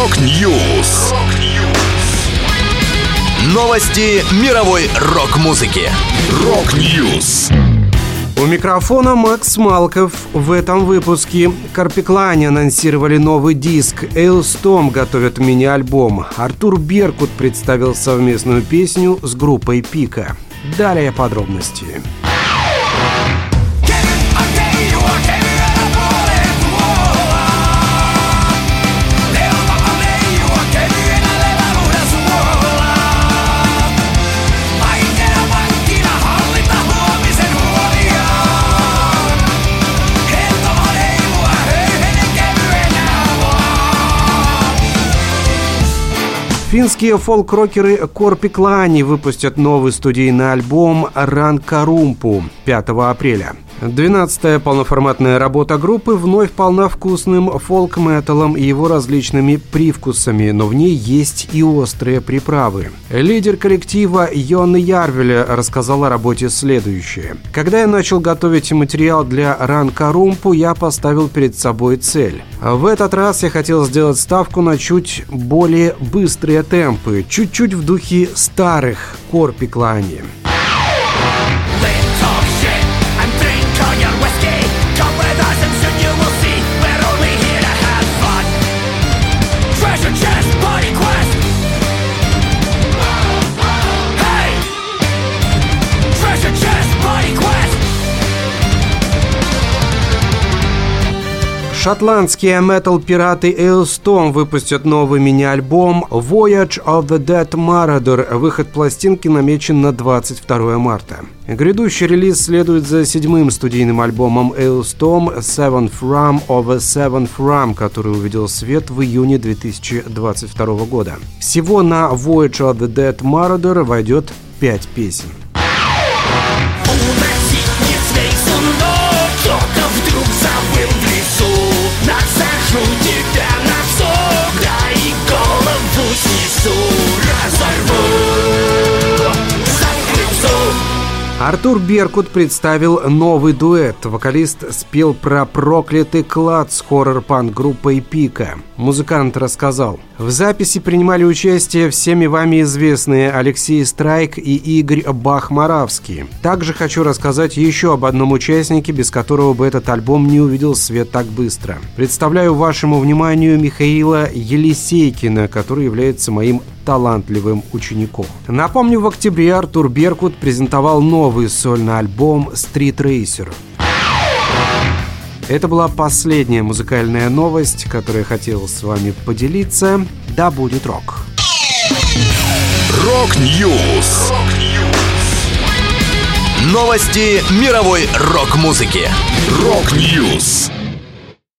Rock News. Новости мировой рок-музыки. Rock News. У микрофона Макс Малков. В этом выпуске Korpiklaani анонсировали новый диск. Alestorm готовят мини-альбом. Артур Беркут представил совместную песню с группой Пика. Далее подробности. Финские фолк-рокеры Корпиклани выпустят новый студийный альбом «Ранкарумпу» 5 апреля. Двенадцатая полноформатная работа группы вновь полна вкусным фолк-металом и его различными привкусами, но в ней есть и острые приправы. Лидер коллектива Йон Ярвеля рассказал о работе следующее. «Когда я начал готовить материал для Ранка Румпу, я поставил перед собой цель. В этот раз я хотел сделать ставку на чуть более быстрые темпы, чуть-чуть в духе старых Корпиклани. Шотландские метал-пираты Eilstorm выпустят новый мини-альбом Voyage of the Dead Marauder. Выход пластинки намечен на 22 марта. Грядущий релиз следует за седьмым студийным альбомом Eilstorm Seventh Ram of a Seventh Ram, который увидел свет в июне 2022 года. Всего на Voyage of the Dead Marauder войдет пять песен. Артур Беркут представил новый дуэт. Вокалист спел про проклятый клад с хоррор-панк группой «Пика». Музыкант рассказал. В записи принимали участие всеми вами известные Алексей Страйк и Игорь Бахмаравский. Также хочу рассказать еще об одном участнике, без которого бы этот альбом не увидел свет так быстро. Представляю вашему вниманию Михаила Елисейкина, который является моим талантливым учеником. Напомню, в октябре Артур Беркут презентовал новый сольный альбом «Street Racer». Это была последняя музыкальная новость, которую я хотел с вами поделиться. Да будет рок! Rock News! Новости мировой рок-музыки. Rock News!